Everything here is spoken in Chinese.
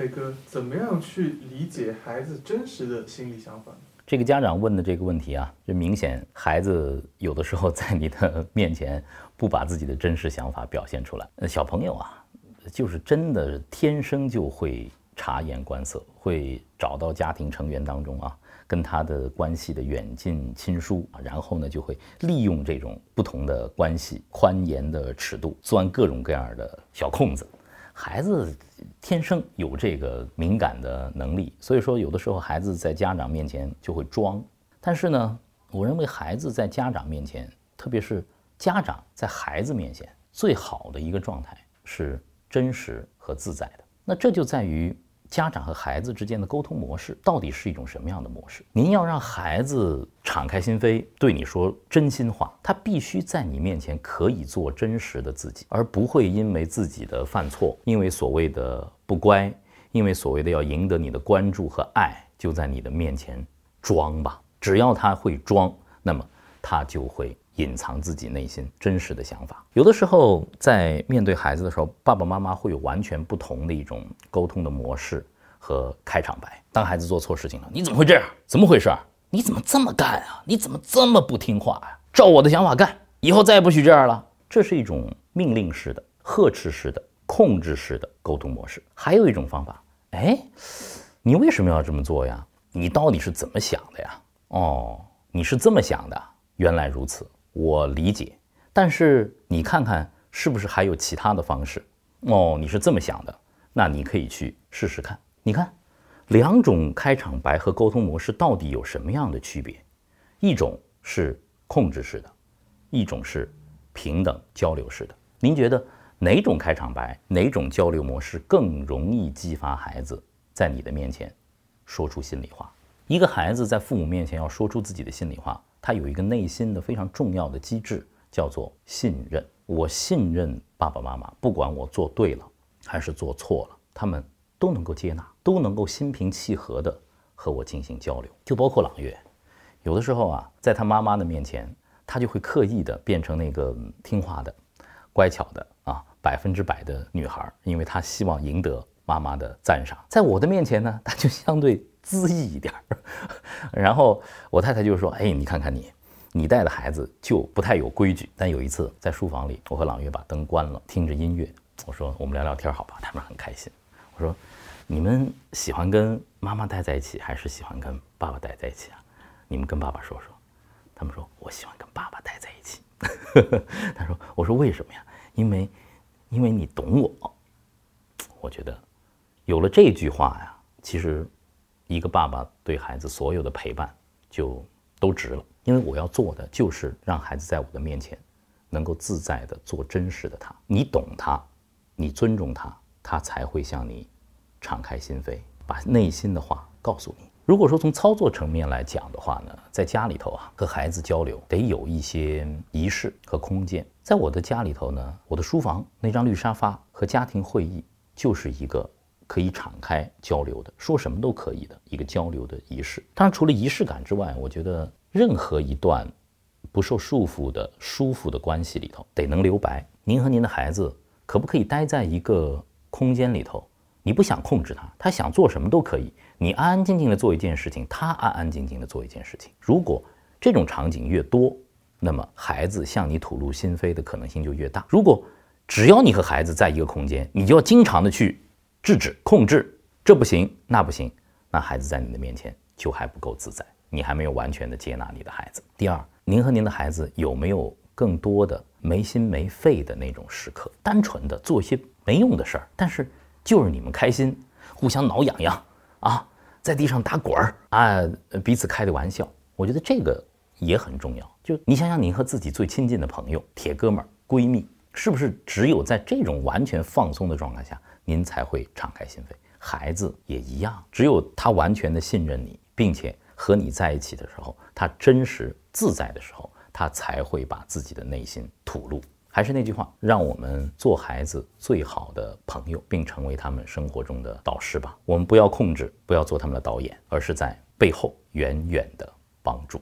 磊哥，怎么样去理解孩子真实的心理想法？这个家长问的这个问题啊，就明显孩子有的时候在你的 面前不把自己的真实想法表现出来。小朋友啊，就是真的天生就会察言观色，会找到家庭成员当中啊跟他的关系的远近亲疏，然后呢就会利用这种不同的关系宽严的尺度，钻各种各样的小空子。孩子天生有这个敏感的能力，所以说有的时候孩子在家长面前就会装。但是呢，我认为孩子在家长面前，特别是家长在孩子面前，最好的一个状态是真实和自在的。那这就在于。家长和孩子之间的沟通模式到底是一种什么样的模式？您要让孩子敞开心扉，对你说真心话，他必须在你面前可以做真实的自己，而不会因为自己的犯错，因为所谓的不乖，因为所谓的要赢得你的关注和爱，就在你的面前装吧。只要他会装，那么他就会。隐藏自己内心真实的想法，有的时候在面对孩子的时候，爸爸妈妈会有完全不同的一种沟通的模式和开场白。当孩子做错事情了，你怎么会这样？怎么回事？你怎么这么干啊？你怎么这么不听话呀？照我的想法干，以后再也不许这样了。这是一种命令式的、呵斥式的、控制式的沟通模式。还有一种方法，哎，你为什么要这么做呀？你到底是怎么想的呀？哦，你是这么想的，原来如此。我理解，但是你看看是不是还有其他的方式？哦，你是这么想的，那你可以去试试看。你看，两种开场白和沟通模式到底有什么样的区别？一种是控制式的，一种是平等交流式的。您觉得哪种开场白、哪种交流模式更容易激发孩子在你的面前说出心里话？一个孩子在父母面前要说出自己的心里话。他有一个内心的非常重要的机制，叫做信任。我信任爸爸妈妈，不管我做对了还是做错了，他们都能够接纳，都能够心平气和地和我进行交流。就包括朗月，有的时候啊，在他妈妈的面前，他就会刻意的变成那个听话的、乖巧的啊，百分之百的女孩，因为他希望赢得妈妈的赞赏。在我的面前呢，他就相对。恣意一点儿，然后我太太就说：“哎，你看看你，你带的孩子就不太有规矩。”但有一次在书房里，我和朗月把灯关了，听着音乐，我说：“我们聊聊天好吧？”他们很开心。我说：“你们喜欢跟妈妈待在一起，还是喜欢跟爸爸待在一起啊？你们跟爸爸说说。”他们说：“我喜欢跟爸爸待在一起。”他说：“我说为什么呀？因为，因为你懂我。”我觉得有了这句话呀，其实。一个爸爸对孩子所有的陪伴就都值了，因为我要做的就是让孩子在我的面前能够自在的做真实的他。你懂他，你尊重他，他才会向你敞开心扉，把内心的话告诉你。如果说从操作层面来讲的话呢，在家里头啊，和孩子交流得有一些仪式和空间。在我的家里头呢，我的书房那张绿沙发和家庭会议就是一个。可以敞开交流的，说什么都可以的一个交流的仪式。当然，除了仪式感之外，我觉得任何一段不受束缚的舒服的关系里头，得能留白。您和您的孩子可不可以待在一个空间里头？你不想控制他，他想做什么都可以。你安安静静的做一件事情，他安安静静的做一件事情。如果这种场景越多，那么孩子向你吐露心扉的可能性就越大。如果只要你和孩子在一个空间，你就要经常的去。制止、控制，这不行，那不行，那孩子在你的面前就还不够自在，你还没有完全的接纳你的孩子。第二，您和您的孩子有没有更多的没心没肺的那种时刻，单纯的做一些没用的事儿，但是就是你们开心，互相挠痒痒啊，在地上打滚儿啊，彼此开的玩笑，我觉得这个也很重要。就你想想，您和自己最亲近的朋友、铁哥们儿、闺蜜，是不是只有在这种完全放松的状态下？您才会敞开心扉，孩子也一样。只有他完全的信任你，并且和你在一起的时候，他真实自在的时候，他才会把自己的内心吐露。还是那句话，让我们做孩子最好的朋友，并成为他们生活中的导师吧。我们不要控制，不要做他们的导演，而是在背后远远的帮助。